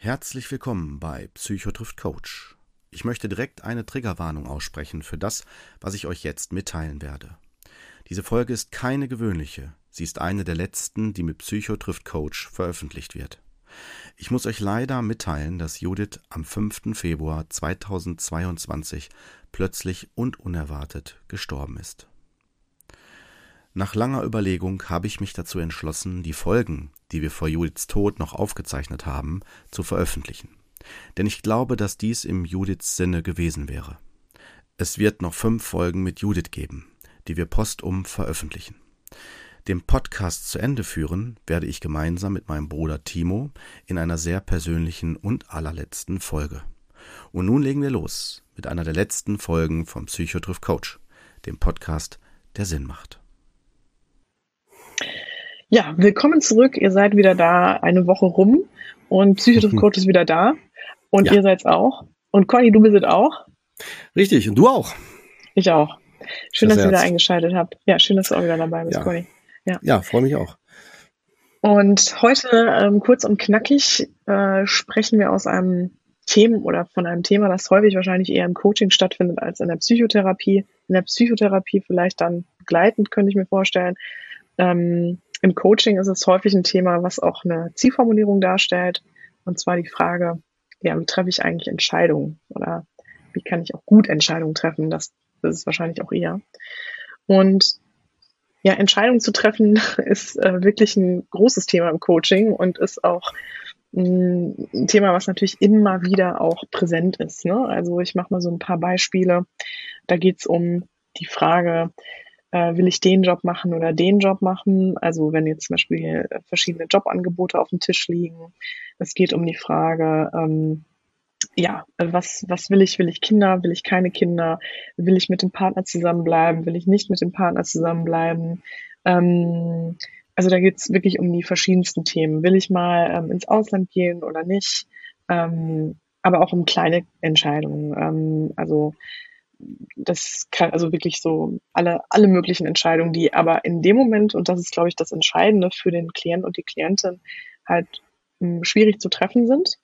Herzlich willkommen bei Psychotrift Coach. Ich möchte direkt eine Triggerwarnung aussprechen für das, was ich euch jetzt mitteilen werde. Diese Folge ist keine gewöhnliche, sie ist eine der letzten, die mit Psychotrift Coach veröffentlicht wird. Ich muss euch leider mitteilen, dass Judith am 5. Februar 2022 plötzlich und unerwartet gestorben ist. Nach langer Überlegung habe ich mich dazu entschlossen, die Folgen, die wir vor Judiths Tod noch aufgezeichnet haben, zu veröffentlichen. Denn ich glaube, dass dies im Judiths Sinne gewesen wäre. Es wird noch fünf Folgen mit Judith geben, die wir postum veröffentlichen. Den Podcast zu Ende führen werde ich gemeinsam mit meinem Bruder Timo in einer sehr persönlichen und allerletzten Folge. Und nun legen wir los mit einer der letzten Folgen vom Psychotriff Coach, dem Podcast, der Sinn macht. Ja, willkommen zurück. Ihr seid wieder da, eine Woche rum und Psychotriff Coach ist wieder da und ja. ihr seid's auch. Und Conny, du bist auch. Richtig, und du auch. Ich auch. Schön, das dass ihr wieder eingeschaltet habt. Ja, schön, dass du auch wieder dabei bist, ja. Conny. Ja, ja freue mich auch. Und heute ähm, kurz und knackig äh, sprechen wir aus einem Thema oder von einem Thema, das häufig wahrscheinlich eher im Coaching stattfindet als in der Psychotherapie. In der Psychotherapie vielleicht dann begleitend, könnte ich mir vorstellen. Ähm, im Coaching ist es häufig ein Thema, was auch eine Zielformulierung darstellt. Und zwar die Frage, ja, wie treffe ich eigentlich Entscheidungen? Oder wie kann ich auch gut Entscheidungen treffen? Das, das ist wahrscheinlich auch eher. Und ja, Entscheidungen zu treffen ist äh, wirklich ein großes Thema im Coaching und ist auch ein Thema, was natürlich immer wieder auch präsent ist. Ne? Also ich mache mal so ein paar Beispiele. Da geht es um die Frage, äh, will ich den Job machen oder den Job machen? Also wenn jetzt zum Beispiel verschiedene Jobangebote auf dem Tisch liegen. Es geht um die Frage, ähm, ja, was, was will ich? Will ich Kinder? Will ich keine Kinder? Will ich mit dem Partner zusammenbleiben? Will ich nicht mit dem Partner zusammenbleiben? Ähm, also da geht's wirklich um die verschiedensten Themen. Will ich mal ähm, ins Ausland gehen oder nicht? Ähm, aber auch um kleine Entscheidungen. Ähm, also das kann also wirklich so alle, alle möglichen Entscheidungen, die aber in dem Moment, und das ist, glaube ich, das Entscheidende für den Klient und die Klientin, halt mh, hm, schwierig zu treffen sind,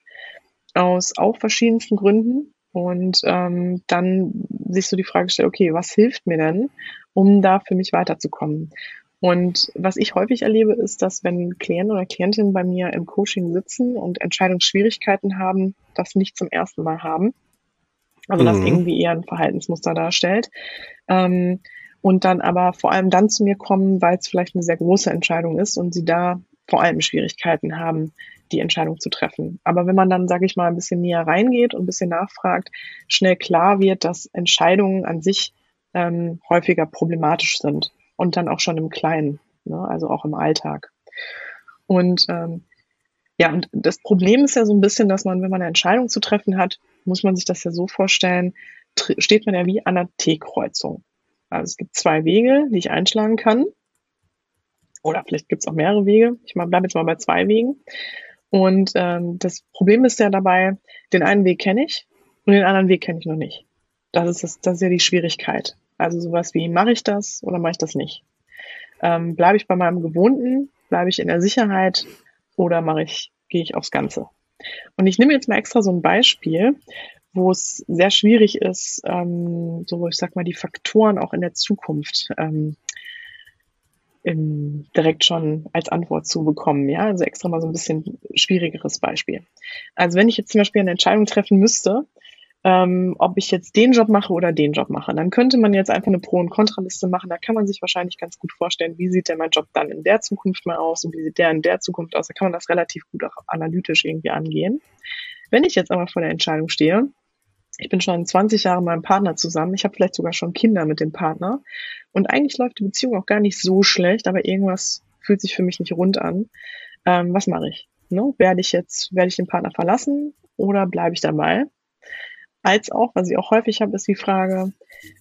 aus auch verschiedensten Gründen. Und ähm, dann sich so die Frage stellt, okay, was hilft mir denn, um da für mich weiterzukommen? Und was ich häufig erlebe, ist, dass wenn Klienten oder Klientinnen bei mir im Coaching sitzen und Entscheidungsschwierigkeiten haben, das nicht zum ersten Mal haben, also das mhm. irgendwie eher ein Verhaltensmuster darstellt. Ähm, und dann aber vor allem dann zu mir kommen, weil es vielleicht eine sehr große Entscheidung ist und sie da vor allem Schwierigkeiten haben, die Entscheidung zu treffen. Aber wenn man dann, sage ich mal, ein bisschen näher reingeht und ein bisschen nachfragt, schnell klar wird, dass Entscheidungen an sich ähm, häufiger problematisch sind und dann auch schon im Kleinen, ne? also auch im Alltag. Und ähm, ja, und das Problem ist ja so ein bisschen, dass man, wenn man eine Entscheidung zu treffen hat, muss man sich das ja so vorstellen, steht man ja wie an einer T-Kreuzung. Also es gibt zwei Wege, die ich einschlagen kann. Oder vielleicht gibt es auch mehrere Wege. Ich bleibe jetzt mal bei zwei Wegen. Und ähm, das Problem ist ja dabei, den einen Weg kenne ich und den anderen Weg kenne ich noch nicht. Das ist, das, das ist ja die Schwierigkeit. Also sowas wie, mache ich das oder mache ich das nicht? Ähm, bleibe ich bei meinem Gewohnten? Bleibe ich in der Sicherheit? Oder mache ich, gehe ich aufs Ganze? Und ich nehme jetzt mal extra so ein Beispiel, wo es sehr schwierig ist, ähm, so ich sag mal, die Faktoren auch in der Zukunft ähm, im, direkt schon als Antwort zu bekommen. Ja, also extra mal so ein bisschen schwierigeres Beispiel. Also wenn ich jetzt zum Beispiel eine Entscheidung treffen müsste, ähm, ob ich jetzt den Job mache oder den Job mache. Dann könnte man jetzt einfach eine Pro- und Kontraliste machen. Da kann man sich wahrscheinlich ganz gut vorstellen, wie sieht denn mein Job dann in der Zukunft mal aus und wie sieht der in der Zukunft aus. Da kann man das relativ gut auch analytisch irgendwie angehen. Wenn ich jetzt aber vor der Entscheidung stehe, ich bin schon 20 Jahre mit meinem Partner zusammen, ich habe vielleicht sogar schon Kinder mit dem Partner und eigentlich läuft die Beziehung auch gar nicht so schlecht, aber irgendwas fühlt sich für mich nicht rund an. Ähm, was mache ich? Ne? Werde ich jetzt, werde ich den Partner verlassen oder bleibe ich dabei? Als auch, was ich auch häufig habe, ist die Frage,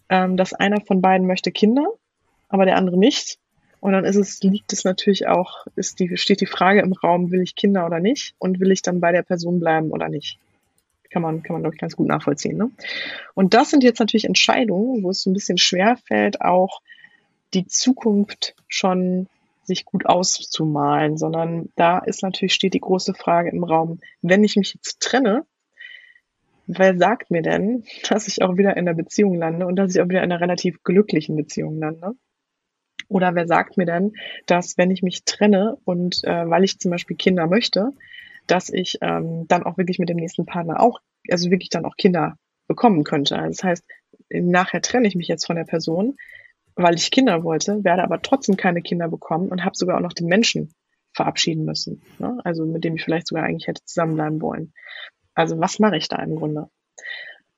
ähm, dass einer von beiden möchte Kinder, aber der andere nicht. Und dann ist es, liegt es natürlich auch, ist die, steht die Frage im Raum, will ich Kinder oder nicht? Und will ich dann bei der Person bleiben oder nicht? Kann man, kann man, glaube ich, ganz gut nachvollziehen. Ne? Und das sind jetzt natürlich Entscheidungen, wo es so ein bisschen schwer fällt, auch die Zukunft schon sich gut auszumalen, sondern da ist natürlich, steht die große Frage im Raum, wenn ich mich jetzt trenne, wer sagt mir denn, dass ich auch wieder in einer Beziehung lande und dass ich auch wieder in einer relativ glücklichen Beziehung lande? Oder wer sagt mir denn, dass wenn ich mich trenne und äh, weil ich zum Beispiel Kinder möchte, dass ich ähm, dann auch wirklich mit dem nächsten Partner auch, also wirklich dann auch Kinder bekommen könnte. Also das heißt, nachher trenne ich mich jetzt von der Person, weil ich Kinder wollte, werde aber trotzdem keine Kinder bekommen und habe sogar auch noch den Menschen verabschieden müssen. Ne? Also mit dem ich vielleicht sogar eigentlich hätte zusammenbleiben wollen. Also was mache ich da im Grunde?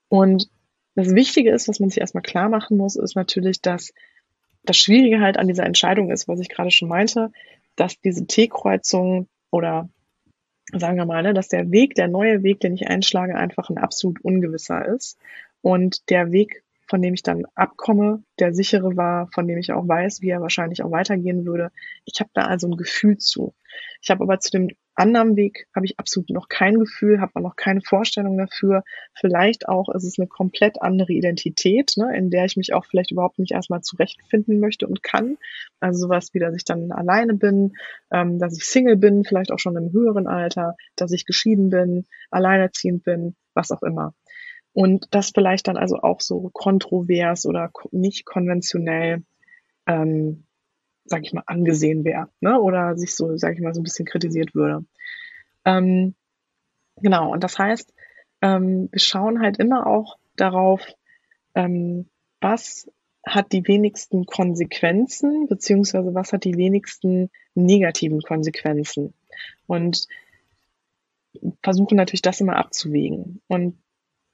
Und das Wichtige ist, was man sich erstmal klar machen muss, ist natürlich, dass das Schwierige halt an dieser Entscheidung ist, was ich gerade schon meinte, dass diese T-Kreuzung oder sagen wir mal, ne, dass der Weg, der neue Weg, den ich einschlage, einfach ein absolut ungewisser ist. Und der Weg, von dem ich dann abkomme, der sichere war, von dem ich auch weiß, wie er wahrscheinlich auch weitergehen würde. Ich habe da also ein Gefühl zu. Ich habe aber zu dem anderen Weg habe ich absolut noch kein Gefühl, habe auch noch keine Vorstellung dafür. Vielleicht auch ist es eine komplett andere Identität, ne, in der ich mich auch vielleicht überhaupt nicht erstmal zurechtfinden möchte und kann. Also sowas wie, dass ich dann alleine bin, ähm, dass ich Single bin, vielleicht auch schon im höheren Alter, dass ich geschieden bin, alleinerziehend bin, was auch immer. Und das vielleicht dann also auch so kontrovers oder nicht konventionell ähm, sag ich mal, angesehen wäre, ne? Oder sich so, sag ich mal, so ein bisschen kritisiert würde. Ähm, genau, und das heißt, ähm, wir schauen halt immer auch darauf, ähm, was hat die wenigsten Konsequenzen, beziehungsweise was hat die wenigsten negativen Konsequenzen. Und versuchen natürlich das immer abzuwägen. Und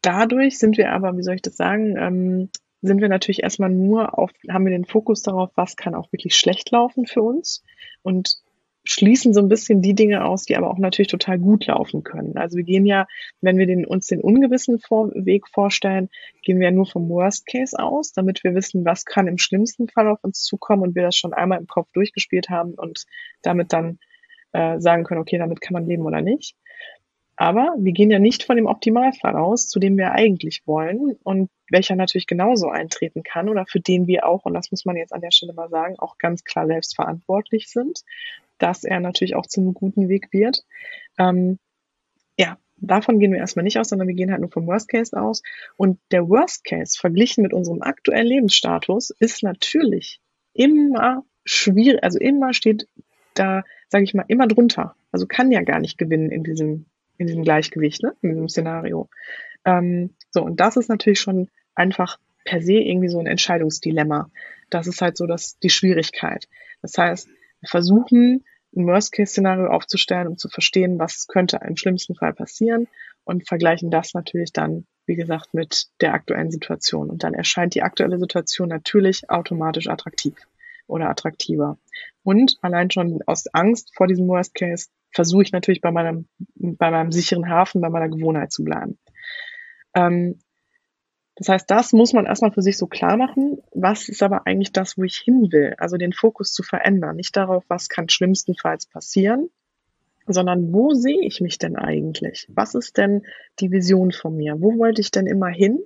dadurch sind wir aber, wie soll ich das sagen, ähm, sind wir natürlich erstmal nur auf, haben wir den Fokus darauf, was kann auch wirklich schlecht laufen für uns und schließen so ein bisschen die Dinge aus, die aber auch natürlich total gut laufen können. Also wir gehen ja, wenn wir den, uns den ungewissen Vor Weg vorstellen, gehen wir ja nur vom Worst Case aus, damit wir wissen, was kann im schlimmsten Fall auf uns zukommen und wir das schon einmal im Kopf durchgespielt haben und damit dann äh, sagen können, okay, damit kann man leben oder nicht. Aber wir gehen ja nicht von dem Optimalfall aus, zu dem wir eigentlich wollen und welcher natürlich genauso eintreten kann oder für den wir auch, und das muss man jetzt an der Stelle mal sagen, auch ganz klar selbst verantwortlich sind, dass er natürlich auch zum guten Weg wird. Ähm, ja, davon gehen wir erstmal nicht aus, sondern wir gehen halt nur vom Worst Case aus. Und der Worst Case verglichen mit unserem aktuellen Lebensstatus ist natürlich immer schwierig, also immer steht da, sage ich mal, immer drunter. Also kann ja gar nicht gewinnen in diesem in diesem Gleichgewicht, ne? in diesem Szenario. Ähm, so, und das ist natürlich schon einfach per se irgendwie so ein Entscheidungsdilemma. Das ist halt so dass die Schwierigkeit. Das heißt, wir versuchen, ein Worst-Case-Szenario aufzustellen, um zu verstehen, was könnte im schlimmsten Fall passieren und vergleichen das natürlich dann, wie gesagt, mit der aktuellen Situation. Und dann erscheint die aktuelle Situation natürlich automatisch attraktiv oder attraktiver. Und allein schon aus Angst vor diesem Worst Case versuche ich natürlich bei meinem, bei meinem sicheren Hafen, bei meiner Gewohnheit zu bleiben. Ähm, das heißt, das muss man erstmal für sich so klar machen. Was ist aber eigentlich das, wo ich hin will? Also den Fokus zu verändern. Nicht darauf, was kann schlimmstenfalls passieren, sondern wo sehe ich mich denn eigentlich? Was ist denn die Vision von mir? Wo wollte ich denn immer hin?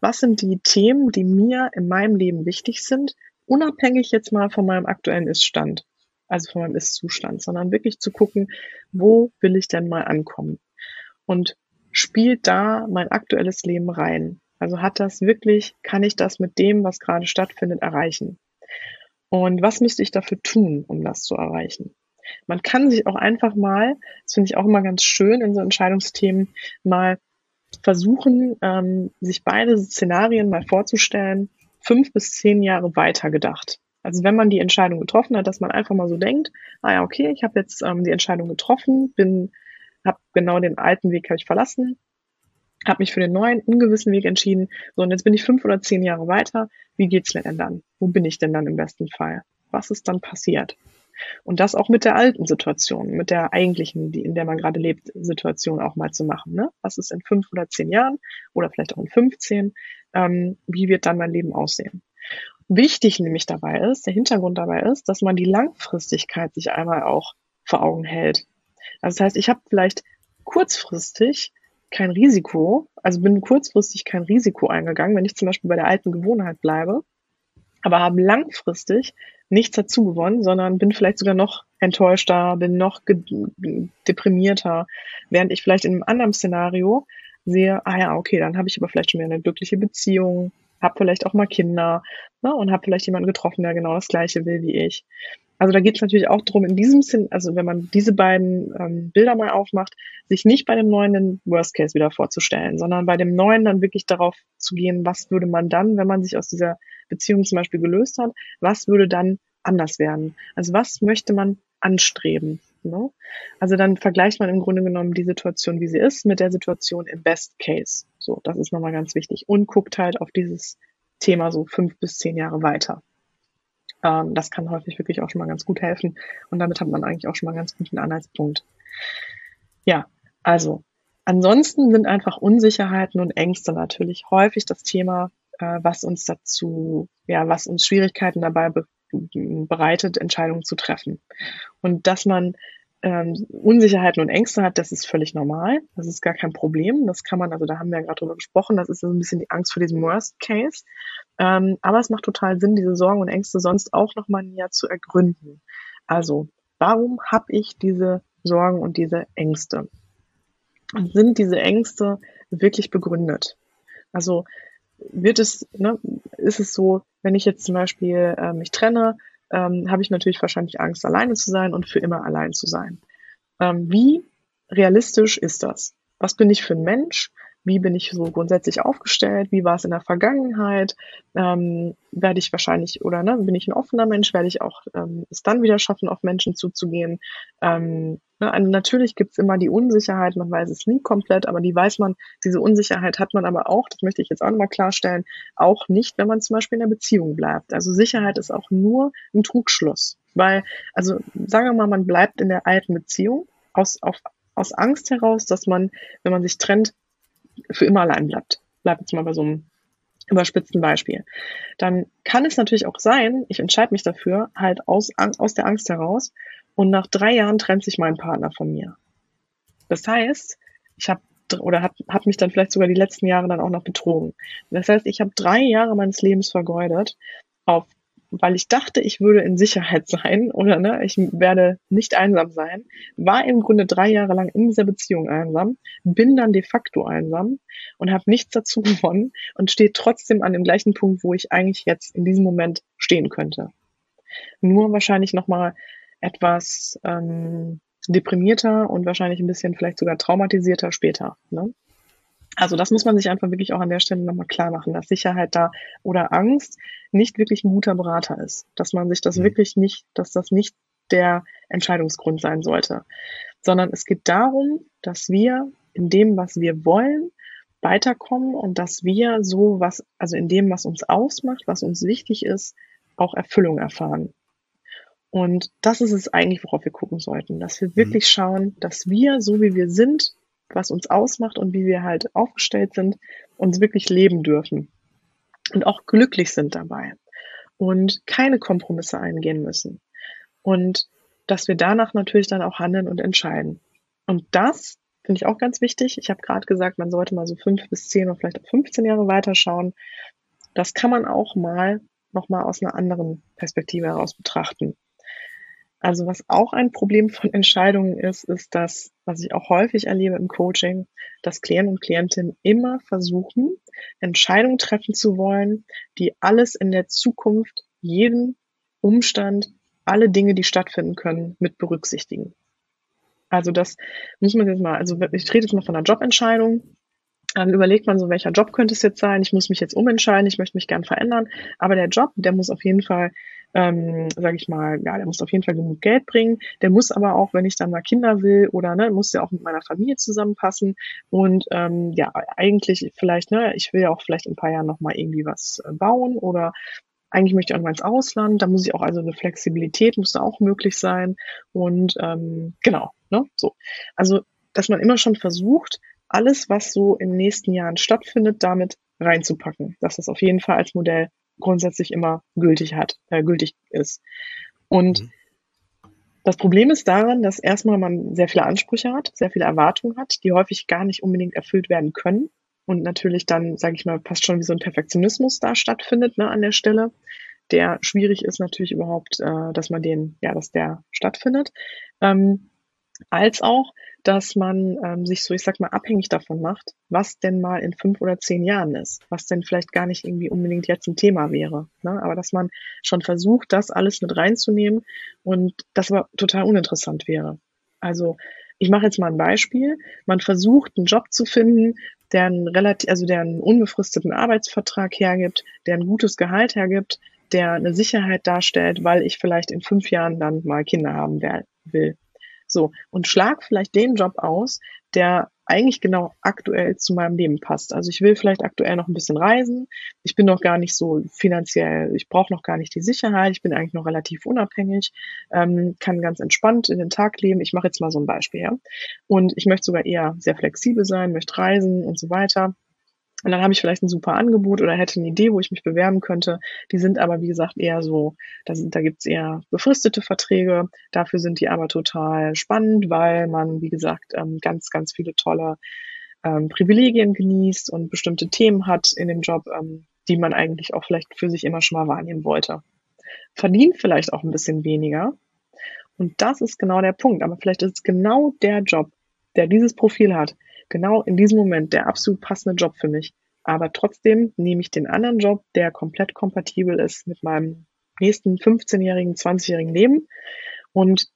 Was sind die Themen, die mir in meinem Leben wichtig sind? Unabhängig jetzt mal von meinem aktuellen Iststand also von meinem Ist-Zustand, sondern wirklich zu gucken, wo will ich denn mal ankommen? Und spielt da mein aktuelles Leben rein? Also hat das wirklich, kann ich das mit dem, was gerade stattfindet, erreichen? Und was müsste ich dafür tun, um das zu erreichen? Man kann sich auch einfach mal, das finde ich auch immer ganz schön in so Entscheidungsthemen, mal versuchen, ähm, sich beide Szenarien mal vorzustellen, fünf bis zehn Jahre weiter gedacht. Also wenn man die Entscheidung getroffen hat, dass man einfach mal so denkt, ah ja, okay, ich habe jetzt ähm, die Entscheidung getroffen, bin, habe genau den alten Weg habe ich verlassen, habe mich für den neuen, ungewissen Weg entschieden. So, und jetzt bin ich fünf oder zehn Jahre weiter. Wie geht's mir denn dann? Wo bin ich denn dann im besten Fall? Was ist dann passiert? Und das auch mit der alten Situation, mit der eigentlichen, die, in der man gerade lebt, Situation auch mal zu machen. Ne? Was ist in fünf oder zehn Jahren oder vielleicht auch in 15? Ähm, wie wird dann mein Leben aussehen? Wichtig nämlich dabei ist, der Hintergrund dabei ist, dass man die Langfristigkeit sich einmal auch vor Augen hält. Also das heißt, ich habe vielleicht kurzfristig kein Risiko, also bin kurzfristig kein Risiko eingegangen, wenn ich zum Beispiel bei der alten Gewohnheit bleibe, aber habe langfristig nichts dazu gewonnen, sondern bin vielleicht sogar noch enttäuschter, bin noch deprimierter, während ich vielleicht in einem anderen Szenario sehe, ah ja, okay, dann habe ich aber vielleicht schon wieder eine glückliche Beziehung, habe vielleicht auch mal Kinder ne, und habe vielleicht jemanden getroffen, der genau das Gleiche will wie ich. Also da geht es natürlich auch darum, in diesem Sinn, also wenn man diese beiden ähm, Bilder mal aufmacht, sich nicht bei dem neuen den Worst Case wieder vorzustellen, sondern bei dem neuen dann wirklich darauf zu gehen, was würde man dann, wenn man sich aus dieser Beziehung zum Beispiel gelöst hat, was würde dann anders werden? Also was möchte man anstreben? Ne? Also dann vergleicht man im Grunde genommen die Situation, wie sie ist, mit der Situation im Best Case. So, das ist nochmal ganz wichtig. Und guckt halt auf dieses Thema so fünf bis zehn Jahre weiter. Ähm, das kann häufig wirklich auch schon mal ganz gut helfen. Und damit hat man eigentlich auch schon mal ganz guten Anhaltspunkt. Ja, also ansonsten sind einfach Unsicherheiten und Ängste natürlich häufig das Thema, äh, was uns dazu, ja, was uns Schwierigkeiten dabei be bereitet, Entscheidungen zu treffen. Und dass man ähm, Unsicherheiten und Ängste hat, das ist völlig normal. Das ist gar kein Problem. Das kann man, also da haben wir ja gerade drüber gesprochen, das ist so ein bisschen die Angst vor diesem Worst Case. Ähm, aber es macht total Sinn, diese Sorgen und Ängste sonst auch nochmal näher zu ergründen. Also, warum habe ich diese Sorgen und diese Ängste? Und sind diese Ängste wirklich begründet? Also wird es, ne, ist es so, wenn ich jetzt zum Beispiel äh, mich trenne, ähm, habe ich natürlich wahrscheinlich Angst, alleine zu sein und für immer allein zu sein. Ähm, wie realistisch ist das? Was bin ich für ein Mensch? wie bin ich so grundsätzlich aufgestellt, wie war es in der Vergangenheit, ähm, werde ich wahrscheinlich oder ne, bin ich ein offener Mensch, werde ich auch ähm, es dann wieder schaffen, auf Menschen zuzugehen. Ähm, also natürlich gibt's immer die Unsicherheit, man weiß es nie komplett, aber die weiß man, diese Unsicherheit hat man aber auch, das möchte ich jetzt auch nochmal klarstellen, auch nicht, wenn man zum Beispiel in der Beziehung bleibt. Also Sicherheit ist auch nur ein Trugschluss. Weil, also sagen wir mal, man bleibt in der alten Beziehung aus, auf, aus Angst heraus, dass man, wenn man sich trennt, für immer allein bleibt. Bleibt jetzt mal bei so einem überspitzten Beispiel. Dann kann es natürlich auch sein, ich entscheide mich dafür, halt aus, aus der Angst heraus und nach drei Jahren trennt sich mein Partner von mir. Das heißt, ich habe oder hat, hat mich dann vielleicht sogar die letzten Jahre dann auch noch betrogen. Das heißt, ich habe drei Jahre meines Lebens vergeudet auf weil ich dachte, ich würde in Sicherheit sein oder ne, ich werde nicht einsam sein, war im Grunde drei Jahre lang in dieser Beziehung einsam, bin dann de facto einsam und habe nichts dazu gewonnen und stehe trotzdem an dem gleichen Punkt, wo ich eigentlich jetzt in diesem Moment stehen könnte. Nur wahrscheinlich nochmal etwas ähm, deprimierter und wahrscheinlich ein bisschen vielleicht sogar traumatisierter später. Ne? Also das muss man sich einfach wirklich auch an der Stelle nochmal klar machen, dass Sicherheit da oder Angst nicht wirklich ein guter Berater ist. Dass man sich das mhm. wirklich nicht, dass das nicht der Entscheidungsgrund sein sollte. Sondern es geht darum, dass wir in dem, was wir wollen, weiterkommen und dass wir so was, also in dem, was uns ausmacht, was uns wichtig ist, auch Erfüllung erfahren. Und das ist es eigentlich, worauf wir gucken sollten, dass wir mhm. wirklich schauen, dass wir, so wie wir sind, was uns ausmacht und wie wir halt aufgestellt sind, uns wirklich leben dürfen und auch glücklich sind dabei und keine Kompromisse eingehen müssen. Und dass wir danach natürlich dann auch handeln und entscheiden. Und das finde ich auch ganz wichtig. Ich habe gerade gesagt, man sollte mal so fünf bis zehn oder vielleicht auch 15 Jahre weiterschauen. Das kann man auch mal nochmal aus einer anderen Perspektive heraus betrachten. Also was auch ein Problem von Entscheidungen ist, ist das, was ich auch häufig erlebe im Coaching, dass Klienten und Klientinnen immer versuchen, Entscheidungen treffen zu wollen, die alles in der Zukunft, jeden Umstand, alle Dinge, die stattfinden können, mit berücksichtigen. Also das muss man jetzt mal, also ich rede jetzt mal von einer Jobentscheidung. Dann überlegt man so, welcher Job könnte es jetzt sein? Ich muss mich jetzt umentscheiden, ich möchte mich gern verändern. Aber der Job, der muss auf jeden Fall ähm, sage ich mal, ja, der muss auf jeden Fall genug Geld bringen. Der muss aber auch, wenn ich dann mal Kinder will oder ne, muss der auch mit meiner Familie zusammenpassen. Und ähm, ja, eigentlich vielleicht, ne, ich will ja auch vielleicht in ein paar Jahren nochmal irgendwie was äh, bauen oder eigentlich möchte ich auch mal ins Ausland, da muss ich auch also eine Flexibilität muss da auch möglich sein. Und ähm, genau, ne, so. Also, dass man immer schon versucht, alles, was so in den nächsten Jahren stattfindet, damit reinzupacken. Dass das auf jeden Fall als Modell grundsätzlich immer gültig hat, äh, gültig ist. Und mhm. das Problem ist daran, dass erstmal man sehr viele Ansprüche hat, sehr viele Erwartungen hat, die häufig gar nicht unbedingt erfüllt werden können. Und natürlich dann, sage ich mal, passt schon wie so ein Perfektionismus da stattfindet ne, an der Stelle, der schwierig ist natürlich überhaupt, äh, dass man den, ja, dass der stattfindet. Ähm, als auch, dass man ähm, sich so, ich sag mal, abhängig davon macht, was denn mal in fünf oder zehn Jahren ist, was denn vielleicht gar nicht irgendwie unbedingt jetzt ein Thema wäre. Ne? Aber dass man schon versucht, das alles mit reinzunehmen und das aber total uninteressant wäre. Also ich mache jetzt mal ein Beispiel. Man versucht, einen Job zu finden, der einen relativ, also der einen unbefristeten Arbeitsvertrag hergibt, der ein gutes Gehalt hergibt, der eine Sicherheit darstellt, weil ich vielleicht in fünf Jahren dann mal Kinder haben will. So, und schlag vielleicht den Job aus, der eigentlich genau aktuell zu meinem Leben passt. Also ich will vielleicht aktuell noch ein bisschen reisen. Ich bin noch gar nicht so finanziell, ich brauche noch gar nicht die Sicherheit. Ich bin eigentlich noch relativ unabhängig, ähm, kann ganz entspannt in den Tag leben. Ich mache jetzt mal so ein Beispiel. Ja? Und ich möchte sogar eher sehr flexibel sein, möchte reisen und so weiter. Und dann habe ich vielleicht ein super Angebot oder hätte eine Idee, wo ich mich bewerben könnte. Die sind aber, wie gesagt, eher so, da, sind, da gibt's eher befristete Verträge. Dafür sind die aber total spannend, weil man, wie gesagt, ähm, ganz, ganz viele tolle ähm, Privilegien genießt und bestimmte Themen hat in dem Job, ähm, die man eigentlich auch vielleicht für sich immer schon mal wahrnehmen wollte. Verdient vielleicht auch ein bisschen weniger. Und das ist genau der Punkt. Aber vielleicht ist es genau der Job, der dieses Profil hat, genau in diesem Moment der absolut passende Job für mich. Aber trotzdem nehme ich den anderen Job, der komplett kompatibel ist mit meinem nächsten 15-jährigen, 20-jährigen Leben und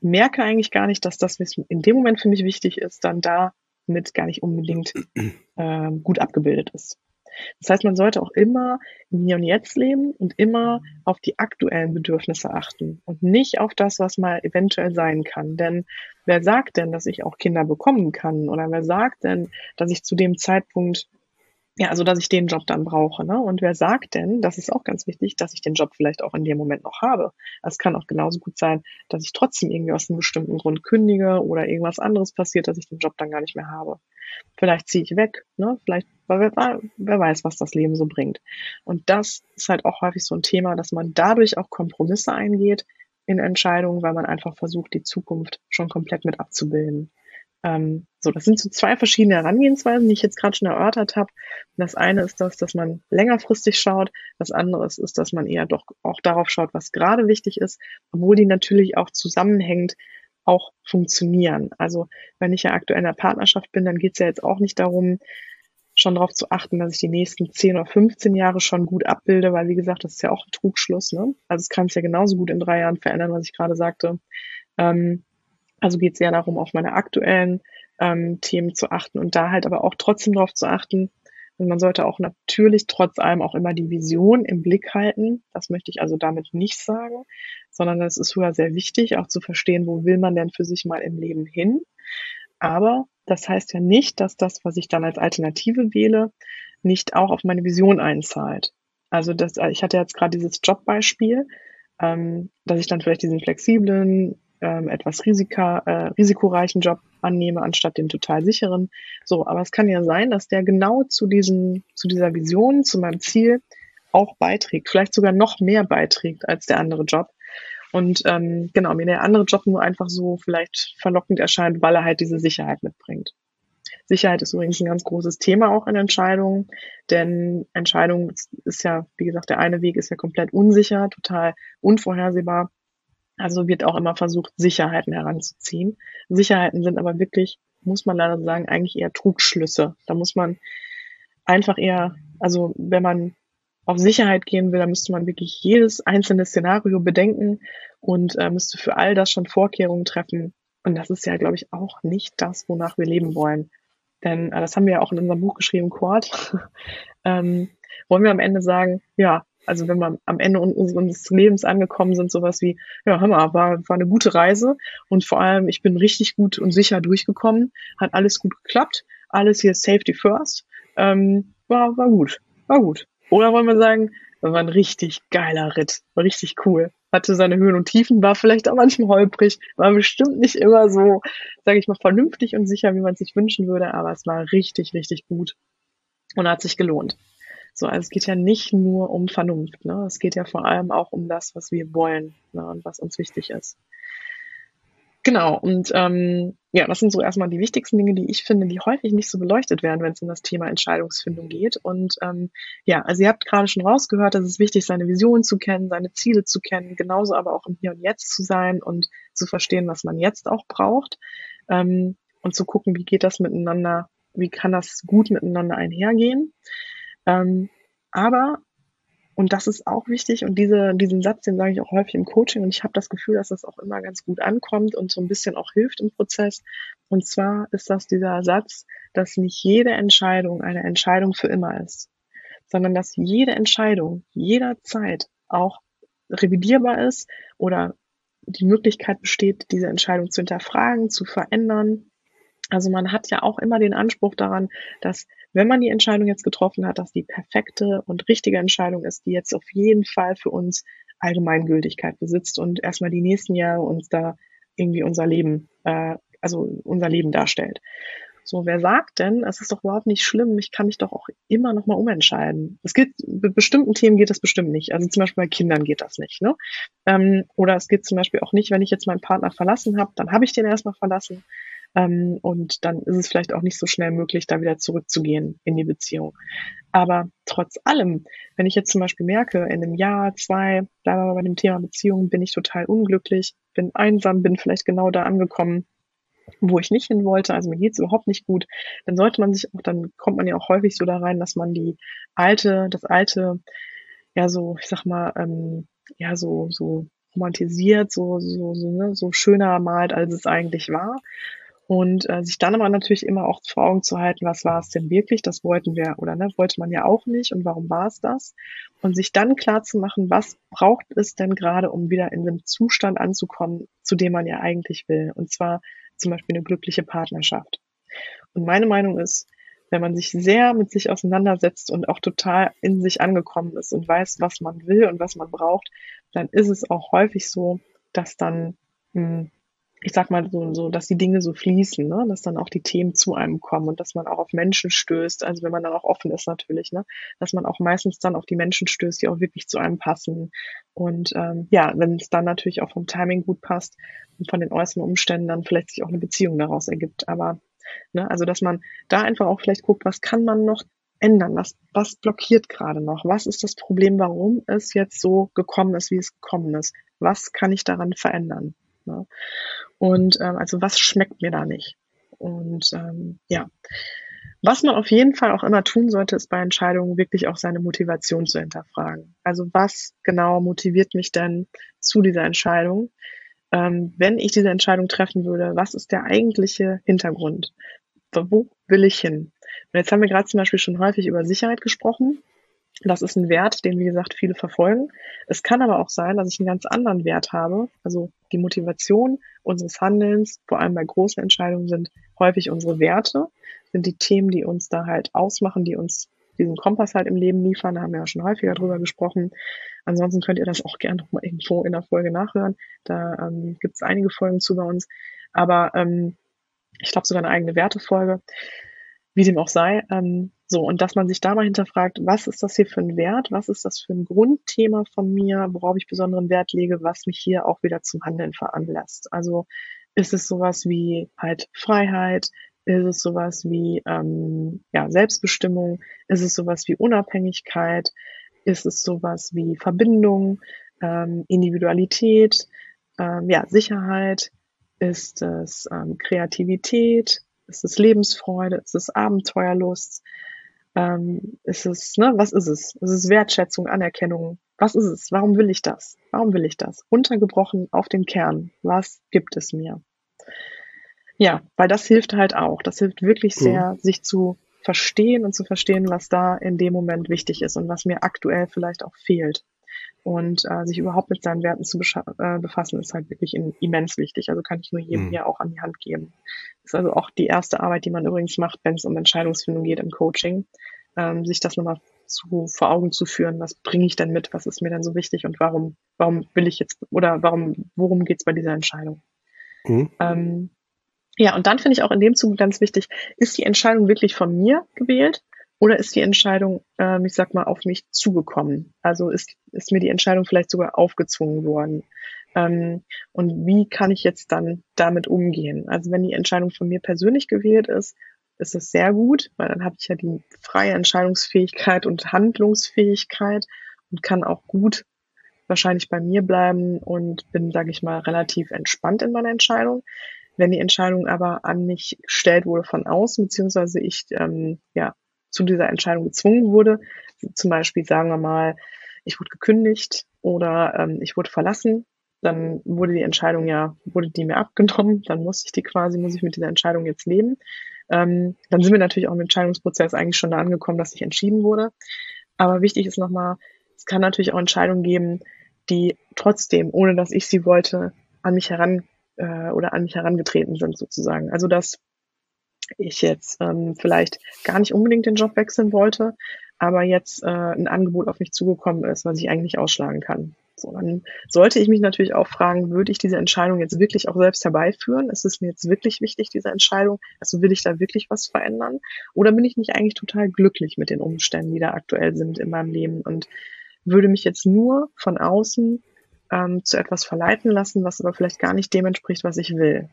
merke eigentlich gar nicht, dass das was in dem Moment für mich wichtig ist, dann damit gar nicht unbedingt äh, gut abgebildet ist. Das heißt, man sollte auch immer im Hier und Jetzt leben und immer auf die aktuellen Bedürfnisse achten und nicht auf das, was mal eventuell sein kann. Denn wer sagt denn, dass ich auch Kinder bekommen kann? Oder wer sagt denn, dass ich zu dem Zeitpunkt ja, also dass ich den Job dann brauche. Ne? Und wer sagt denn, das ist auch ganz wichtig, dass ich den Job vielleicht auch in dem Moment noch habe. Es kann auch genauso gut sein, dass ich trotzdem irgendwie aus einem bestimmten Grund kündige oder irgendwas anderes passiert, dass ich den Job dann gar nicht mehr habe. Vielleicht ziehe ich weg, ne? Vielleicht, wer, wer weiß, was das Leben so bringt. Und das ist halt auch häufig so ein Thema, dass man dadurch auch Kompromisse eingeht in Entscheidungen, weil man einfach versucht, die Zukunft schon komplett mit abzubilden. Ähm, so, das sind so zwei verschiedene Herangehensweisen, die ich jetzt gerade schon erörtert habe. Das eine ist das, dass man längerfristig schaut. Das andere ist, dass man eher doch auch darauf schaut, was gerade wichtig ist, obwohl die natürlich auch zusammenhängt, auch funktionieren. Also wenn ich ja aktuell in einer Partnerschaft bin, dann geht es ja jetzt auch nicht darum, schon darauf zu achten, dass ich die nächsten 10 oder 15 Jahre schon gut abbilde, weil wie gesagt, das ist ja auch ein Trugschluss. Ne? Also es kann sich ja genauso gut in drei Jahren verändern, was ich gerade sagte. Ähm, also geht es ja darum, auf meine aktuellen ähm, Themen zu achten und da halt aber auch trotzdem darauf zu achten. Und man sollte auch natürlich trotz allem auch immer die Vision im Blick halten. Das möchte ich also damit nicht sagen, sondern es ist sogar sehr wichtig, auch zu verstehen, wo will man denn für sich mal im Leben hin. Aber das heißt ja nicht, dass das, was ich dann als Alternative wähle, nicht auch auf meine Vision einzahlt. Also das, ich hatte jetzt gerade dieses Jobbeispiel, ähm, dass ich dann vielleicht diesen flexiblen, ähm, etwas Risika, äh, risikoreichen Job annehme, anstatt den total sicheren. So, aber es kann ja sein, dass der genau zu diesem, zu dieser Vision, zu meinem Ziel auch beiträgt, vielleicht sogar noch mehr beiträgt als der andere Job. Und ähm, genau, mir der andere Job nur einfach so vielleicht verlockend erscheint, weil er halt diese Sicherheit mitbringt. Sicherheit ist übrigens ein ganz großes Thema auch in Entscheidungen, denn Entscheidung ist ja, wie gesagt, der eine Weg ist ja komplett unsicher, total unvorhersehbar. Also wird auch immer versucht, Sicherheiten heranzuziehen. Sicherheiten sind aber wirklich, muss man leider sagen, eigentlich eher Trugschlüsse. Da muss man einfach eher, also wenn man auf Sicherheit gehen will, dann müsste man wirklich jedes einzelne Szenario bedenken und äh, müsste für all das schon Vorkehrungen treffen. Und das ist ja, glaube ich, auch nicht das, wonach wir leben wollen. Denn äh, das haben wir ja auch in unserem Buch geschrieben, Quad. ähm, wollen wir am Ende sagen, ja, also wenn wir am Ende unseres Lebens angekommen sind, sowas wie, ja, Hammer, war, war eine gute Reise. Und vor allem, ich bin richtig gut und sicher durchgekommen, hat alles gut geklappt, alles hier Safety First, ähm, war, war gut, war gut. Oder wollen wir sagen, war ein richtig geiler Ritt, war richtig cool, hatte seine Höhen und Tiefen, war vielleicht auch manchmal holprig, war bestimmt nicht immer so, sage ich mal, vernünftig und sicher, wie man es sich wünschen würde, aber es war richtig, richtig gut. Und hat sich gelohnt. So, also es geht ja nicht nur um Vernunft, ne? Es geht ja vor allem auch um das, was wir wollen ne? und was uns wichtig ist. Genau, und ähm, ja, das sind so erstmal die wichtigsten Dinge, die ich finde, die häufig nicht so beleuchtet werden, wenn es um das Thema Entscheidungsfindung geht. Und ähm, ja, also ihr habt gerade schon rausgehört, dass es wichtig ist, seine Vision zu kennen, seine Ziele zu kennen, genauso aber auch im Hier und Jetzt zu sein und zu verstehen, was man jetzt auch braucht. Ähm, und zu gucken, wie geht das miteinander, wie kann das gut miteinander einhergehen. Ähm, aber und das ist auch wichtig. Und diese, diesen Satz, den sage ich auch häufig im Coaching. Und ich habe das Gefühl, dass das auch immer ganz gut ankommt und so ein bisschen auch hilft im Prozess. Und zwar ist das dieser Satz, dass nicht jede Entscheidung eine Entscheidung für immer ist, sondern dass jede Entscheidung jederzeit auch revidierbar ist oder die Möglichkeit besteht, diese Entscheidung zu hinterfragen, zu verändern. Also man hat ja auch immer den Anspruch daran, dass wenn man die Entscheidung jetzt getroffen hat, dass die perfekte und richtige Entscheidung ist, die jetzt auf jeden Fall für uns Allgemeingültigkeit besitzt und erstmal die nächsten Jahre uns da irgendwie unser Leben, äh, also unser Leben darstellt. So, wer sagt denn, es ist doch überhaupt nicht schlimm, ich kann mich doch auch immer noch mal umentscheiden. Es geht, bei bestimmten Themen geht das bestimmt nicht. Also zum Beispiel bei Kindern geht das nicht. Ne? Ähm, oder es geht zum Beispiel auch nicht, wenn ich jetzt meinen Partner verlassen habe, dann habe ich den erstmal verlassen. Ähm, und dann ist es vielleicht auch nicht so schnell möglich, da wieder zurückzugehen in die Beziehung. Aber trotz allem, wenn ich jetzt zum Beispiel merke, in einem Jahr, zwei, bleiben wir bei dem Thema Beziehung, bin ich total unglücklich, bin einsam, bin vielleicht genau da angekommen, wo ich nicht hin wollte, also mir geht's überhaupt nicht gut, dann sollte man sich auch, dann kommt man ja auch häufig so da rein, dass man die alte, das alte, ja so, ich sag mal, ähm, ja so, so romantisiert, so, so, so, ne, so schöner malt, als es eigentlich war. Und äh, sich dann aber natürlich immer auch vor Augen zu halten, was war es denn wirklich? Das wollten wir oder ne, wollte man ja auch nicht und warum war es das? Und sich dann klar zu machen, was braucht es denn gerade, um wieder in den Zustand anzukommen, zu dem man ja eigentlich will. Und zwar zum Beispiel eine glückliche Partnerschaft. Und meine Meinung ist, wenn man sich sehr mit sich auseinandersetzt und auch total in sich angekommen ist und weiß, was man will und was man braucht, dann ist es auch häufig so, dass dann mh, hm, ich sag mal so, so, dass die Dinge so fließen, ne? dass dann auch die Themen zu einem kommen und dass man auch auf Menschen stößt, also wenn man dann auch offen ist natürlich, ne? dass man auch meistens dann auf die Menschen stößt, die auch wirklich zu einem passen. Und ähm, ja, wenn es dann natürlich auch vom Timing gut passt und von den äußeren Umständen dann vielleicht sich auch eine Beziehung daraus ergibt. Aber ne, also dass man da einfach auch vielleicht guckt, was kann man noch ändern? Was, was blockiert gerade noch? Was ist das Problem, warum es jetzt so gekommen ist, wie es gekommen ist? Was kann ich daran verändern? Ne? Und ähm, also was schmeckt mir da nicht? Und ähm, ja, was man auf jeden Fall auch immer tun sollte, ist bei Entscheidungen wirklich auch seine Motivation zu hinterfragen. Also was genau motiviert mich denn zu dieser Entscheidung? Ähm, wenn ich diese Entscheidung treffen würde, was ist der eigentliche Hintergrund? Wo will ich hin? Und jetzt haben wir gerade zum Beispiel schon häufig über Sicherheit gesprochen. Das ist ein Wert, den, wie gesagt, viele verfolgen. Es kann aber auch sein, dass ich einen ganz anderen Wert habe. Also die Motivation unseres Handelns, vor allem bei großen Entscheidungen, sind häufig unsere Werte, sind die Themen, die uns da halt ausmachen, die uns diesen Kompass halt im Leben liefern. Da haben wir ja schon häufiger drüber gesprochen. Ansonsten könnt ihr das auch gerne nochmal irgendwo in der Folge nachhören. Da ähm, gibt es einige Folgen zu bei uns. Aber ähm, ich glaube sogar eine eigene Wertefolge. Wie dem auch sei. Ähm, so, und dass man sich da mal hinterfragt, was ist das hier für ein Wert? Was ist das für ein Grundthema von mir, worauf ich besonderen Wert lege, was mich hier auch wieder zum Handeln veranlasst? Also ist es sowas wie halt Freiheit? Ist es sowas wie ähm, ja, Selbstbestimmung? Ist es sowas wie Unabhängigkeit? Ist es sowas wie Verbindung, ähm, Individualität, ähm, ja, Sicherheit? Ist es ähm, Kreativität? Ist es Lebensfreude? Ist es Abenteuerlust? Ähm, ist es, ne, was ist es? Ist es Wertschätzung, Anerkennung? Was ist es? Warum will ich das? Warum will ich das? Runtergebrochen auf den Kern. Was gibt es mir? Ja, weil das hilft halt auch. Das hilft wirklich sehr, mhm. sich zu verstehen und zu verstehen, was da in dem Moment wichtig ist und was mir aktuell vielleicht auch fehlt. Und äh, sich überhaupt mit seinen Werten zu äh, befassen, ist halt wirklich in, immens wichtig. Also kann ich nur jedem mhm. hier auch an die Hand geben. Ist also auch die erste Arbeit, die man übrigens macht, wenn es um Entscheidungsfindung geht im Coaching, ähm, sich das nochmal zu, vor Augen zu führen. Was bringe ich denn mit? Was ist mir denn so wichtig? Und warum, warum will ich jetzt, oder warum, worum geht es bei dieser Entscheidung? Mhm. Ähm, ja, und dann finde ich auch in dem Zuge ganz wichtig, ist die Entscheidung wirklich von mir gewählt oder ist die Entscheidung, ähm, ich sag mal, auf mich zugekommen? Also ist, ist mir die Entscheidung vielleicht sogar aufgezwungen worden? Ähm, und wie kann ich jetzt dann damit umgehen? Also wenn die Entscheidung von mir persönlich gewählt ist, ist es sehr gut, weil dann habe ich ja die freie Entscheidungsfähigkeit und Handlungsfähigkeit und kann auch gut wahrscheinlich bei mir bleiben und bin, sage ich mal, relativ entspannt in meiner Entscheidung. Wenn die Entscheidung aber an mich gestellt wurde von außen, beziehungsweise ich ähm, ja zu dieser Entscheidung gezwungen wurde, zum Beispiel sagen wir mal, ich wurde gekündigt oder ähm, ich wurde verlassen, dann wurde die Entscheidung ja, wurde die mir abgenommen, dann muss ich die quasi, muss ich mit dieser Entscheidung jetzt leben. Ähm, dann sind wir natürlich auch im Entscheidungsprozess eigentlich schon da angekommen, dass sich entschieden wurde. Aber wichtig ist nochmal, es kann natürlich auch Entscheidungen geben, die trotzdem, ohne dass ich sie wollte, an mich heran äh, oder an mich herangetreten sind sozusagen. Also dass ich jetzt ähm, vielleicht gar nicht unbedingt den Job wechseln wollte, aber jetzt äh, ein Angebot auf mich zugekommen ist, was ich eigentlich ausschlagen kann. So, dann sollte ich mich natürlich auch fragen, würde ich diese Entscheidung jetzt wirklich auch selbst herbeiführen? Ist es mir jetzt wirklich wichtig, diese Entscheidung? Also will ich da wirklich was verändern? Oder bin ich nicht eigentlich total glücklich mit den Umständen, die da aktuell sind in meinem Leben und würde mich jetzt nur von außen ähm, zu etwas verleiten lassen, was aber vielleicht gar nicht dem entspricht, was ich will.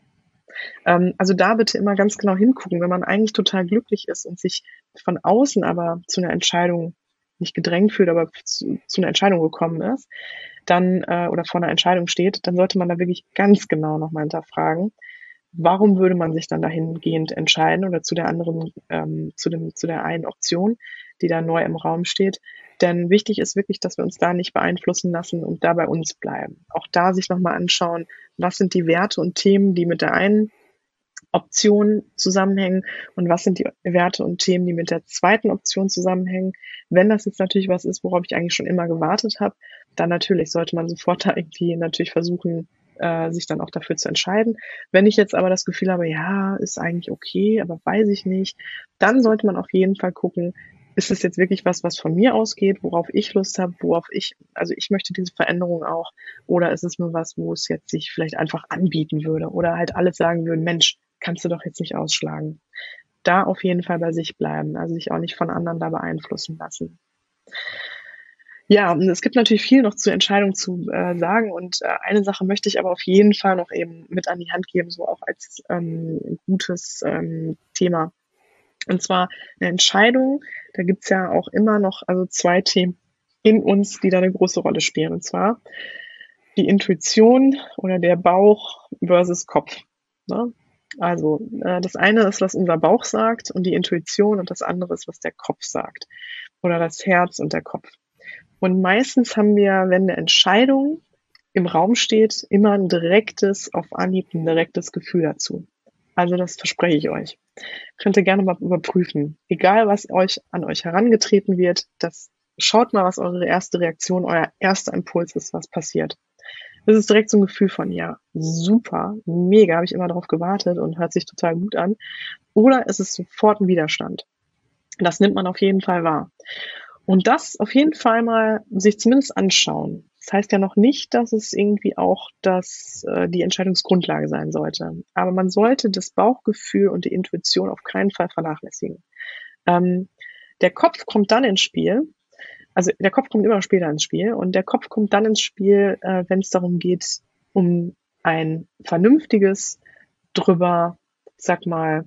Ähm, also da bitte immer ganz genau hingucken, wenn man eigentlich total glücklich ist und sich von außen aber zu einer Entscheidung nicht gedrängt fühlt, aber zu, zu einer Entscheidung gekommen ist, dann äh, oder vor einer Entscheidung steht, dann sollte man da wirklich ganz genau nochmal hinterfragen, warum würde man sich dann dahingehend entscheiden oder zu der anderen, ähm, zu dem, zu der einen Option, die da neu im Raum steht. Denn wichtig ist wirklich, dass wir uns da nicht beeinflussen lassen und da bei uns bleiben. Auch da sich nochmal anschauen, was sind die Werte und Themen, die mit der einen Option zusammenhängen und was sind die Werte und Themen, die mit der zweiten Option zusammenhängen. Wenn das jetzt natürlich was ist, worauf ich eigentlich schon immer gewartet habe, dann natürlich sollte man sofort da irgendwie natürlich versuchen, äh, sich dann auch dafür zu entscheiden. Wenn ich jetzt aber das Gefühl habe, ja, ist eigentlich okay, aber weiß ich nicht, dann sollte man auf jeden Fall gucken, ist es jetzt wirklich was, was von mir ausgeht, worauf ich Lust habe, worauf ich, also ich möchte diese Veränderung auch, oder ist es nur was, wo es jetzt sich vielleicht einfach anbieten würde oder halt alles sagen würden, Mensch, kannst du doch jetzt nicht ausschlagen. Da auf jeden Fall bei sich bleiben, also sich auch nicht von anderen da beeinflussen lassen. Ja, es gibt natürlich viel noch zur Entscheidung zu äh, sagen und äh, eine Sache möchte ich aber auf jeden Fall noch eben mit an die Hand geben, so auch als ähm, gutes ähm, Thema. Und zwar eine Entscheidung, da gibt's ja auch immer noch also zwei Themen in uns, die da eine große Rolle spielen. Und zwar die Intuition oder der Bauch versus Kopf. Ne? Also äh, das eine ist, was unser Bauch sagt und die Intuition und das andere ist, was der Kopf sagt oder das Herz und der Kopf. Und meistens haben wir, wenn eine Entscheidung im Raum steht, immer ein direktes, auf Anhieb ein direktes Gefühl dazu. Also das verspreche ich euch. Könnt ihr gerne mal überprüfen. Egal, was euch an euch herangetreten wird, das schaut mal, was eure erste Reaktion, euer erster Impuls ist, was passiert. Das ist direkt so ein Gefühl von, ja, super, mega, habe ich immer darauf gewartet und hört sich total gut an. Oder es ist sofort ein Widerstand. Das nimmt man auf jeden Fall wahr. Und das auf jeden Fall mal sich zumindest anschauen. Das heißt ja noch nicht, dass es irgendwie auch das, äh, die Entscheidungsgrundlage sein sollte. Aber man sollte das Bauchgefühl und die Intuition auf keinen Fall vernachlässigen. Ähm, der Kopf kommt dann ins Spiel, also der Kopf kommt immer später ins Spiel und der Kopf kommt dann ins Spiel, äh, wenn es darum geht, um ein vernünftiges drüber, sag mal,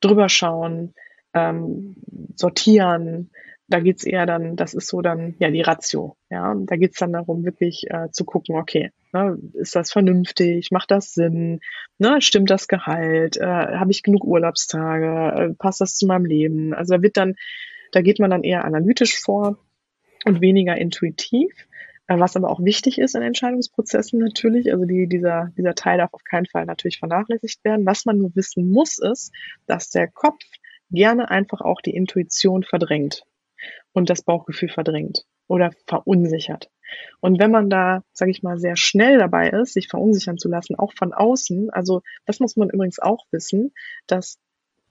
drüber schauen, ähm, sortieren. Da geht's eher dann, das ist so dann ja die Ratio. Ja, da geht's dann darum, wirklich äh, zu gucken, okay, ne, ist das vernünftig, macht das Sinn, ne, stimmt das Gehalt, äh, habe ich genug Urlaubstage, äh, passt das zu meinem Leben? Also da wird dann da geht man dann eher analytisch vor und weniger intuitiv, äh, was aber auch wichtig ist in Entscheidungsprozessen natürlich. Also die, dieser, dieser Teil darf auf keinen Fall natürlich vernachlässigt werden. Was man nur wissen muss, ist, dass der Kopf gerne einfach auch die Intuition verdrängt und das Bauchgefühl verdrängt oder verunsichert. Und wenn man da, sage ich mal, sehr schnell dabei ist, sich verunsichern zu lassen, auch von außen, also das muss man übrigens auch wissen, dass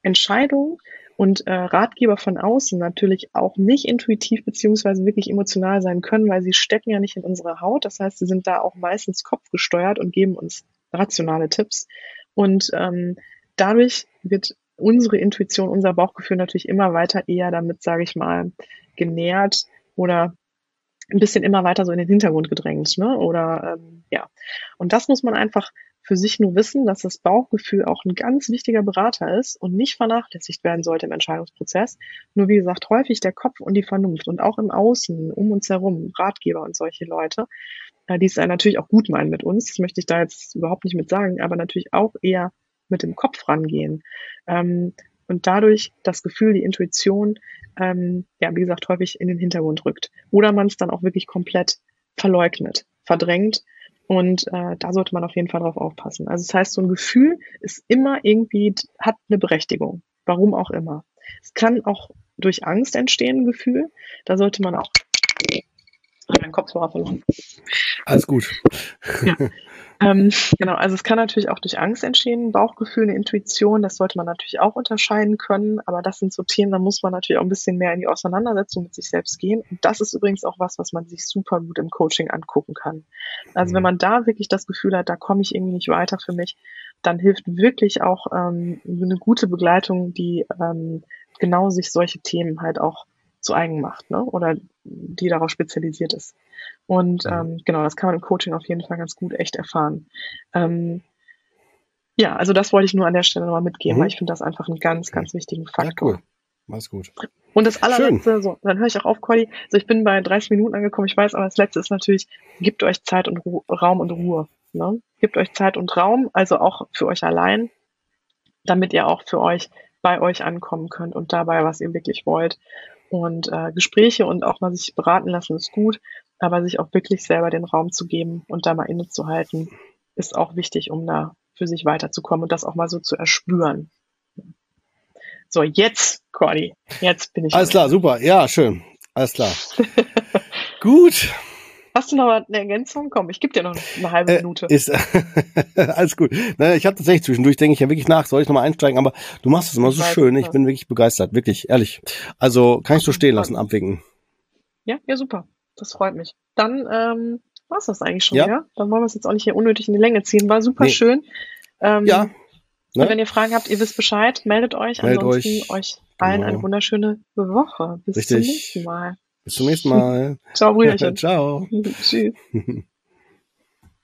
Entscheidungen und äh, Ratgeber von außen natürlich auch nicht intuitiv beziehungsweise wirklich emotional sein können, weil sie stecken ja nicht in unserer Haut. Das heißt, sie sind da auch meistens kopfgesteuert und geben uns rationale Tipps. Und ähm, dadurch wird unsere Intuition, unser Bauchgefühl natürlich immer weiter eher damit, sage ich mal, genährt oder ein bisschen immer weiter so in den Hintergrund gedrängt, ne? Oder ähm, ja. Und das muss man einfach für sich nur wissen, dass das Bauchgefühl auch ein ganz wichtiger Berater ist und nicht vernachlässigt werden sollte im Entscheidungsprozess. Nur wie gesagt, häufig der Kopf und die Vernunft und auch im Außen, um uns herum, Ratgeber und solche Leute, äh, die es natürlich auch gut meinen mit uns, das möchte ich da jetzt überhaupt nicht mit sagen, aber natürlich auch eher mit dem Kopf rangehen. Ähm, und dadurch das Gefühl, die Intuition, ähm, ja, wie gesagt, häufig in den Hintergrund rückt. Oder man es dann auch wirklich komplett verleugnet, verdrängt. Und äh, da sollte man auf jeden Fall drauf aufpassen. Also das heißt, so ein Gefühl ist immer irgendwie, hat eine Berechtigung. Warum auch immer. Es kann auch durch Angst entstehen, ein Gefühl. Da sollte man auch meinen Kopfhörer verloren. Alles gut. Ja. ähm, genau, also es kann natürlich auch durch Angst entstehen, Bauchgefühl, eine Intuition, das sollte man natürlich auch unterscheiden können, aber das sind so Themen, da muss man natürlich auch ein bisschen mehr in die Auseinandersetzung mit sich selbst gehen. Und das ist übrigens auch was, was man sich super gut im Coaching angucken kann. Also mhm. wenn man da wirklich das Gefühl hat, da komme ich irgendwie nicht weiter für mich, dann hilft wirklich auch ähm, eine gute Begleitung, die ähm, genau sich solche Themen halt auch zu eigen macht, ne? Oder die darauf spezialisiert ist. Und ähm, genau, das kann man im Coaching auf jeden Fall ganz gut echt erfahren. Ähm, ja, also das wollte ich nur an der Stelle nochmal mitgeben, mhm. weil ich finde das einfach einen ganz, ganz wichtigen Faktor. Ja, cool. Mach's gut. Und das allerletzte, Schön. so, dann höre ich auch auf, Cordy. Also ich bin bei 30 Minuten angekommen, ich weiß, aber das letzte ist natürlich, gebt euch Zeit und Ru Raum und Ruhe. Ne? Gebt euch Zeit und Raum, also auch für euch allein, damit ihr auch für euch bei euch ankommen könnt und dabei, was ihr wirklich wollt. Und äh, Gespräche und auch mal sich beraten lassen ist gut, aber sich auch wirklich selber den Raum zu geben und da mal innezuhalten, ist auch wichtig, um da für sich weiterzukommen und das auch mal so zu erspüren. So, jetzt, Cordy, jetzt bin ich. Alles klar, super. Ja, schön. Alles klar. Gut. Hast du noch eine Ergänzung? Komm, ich gebe dir noch eine halbe äh, Minute. Ist, alles gut. Naja, ich habe tatsächlich zwischendurch, denke ich ja wirklich nach, soll ich nochmal einsteigen, aber du machst es immer so schön. Ich bin wirklich begeistert, wirklich, ehrlich. Also kann ich so stehen lassen, abwinken. Ja, ja, super. Das freut mich. Dann ähm, war das eigentlich schon, ja. ja? Dann wollen wir es jetzt auch nicht hier unnötig in die Länge ziehen. War super nee. schön. Ähm, ja. Ne? wenn ihr Fragen habt, ihr wisst Bescheid, meldet euch. Meldet Ansonsten euch, euch allen genau. eine wunderschöne Woche. Bis Richtig. zum nächsten Mal. Bis zum nächsten Mal. Ciao, Brüderchen. Ciao. Tschüss.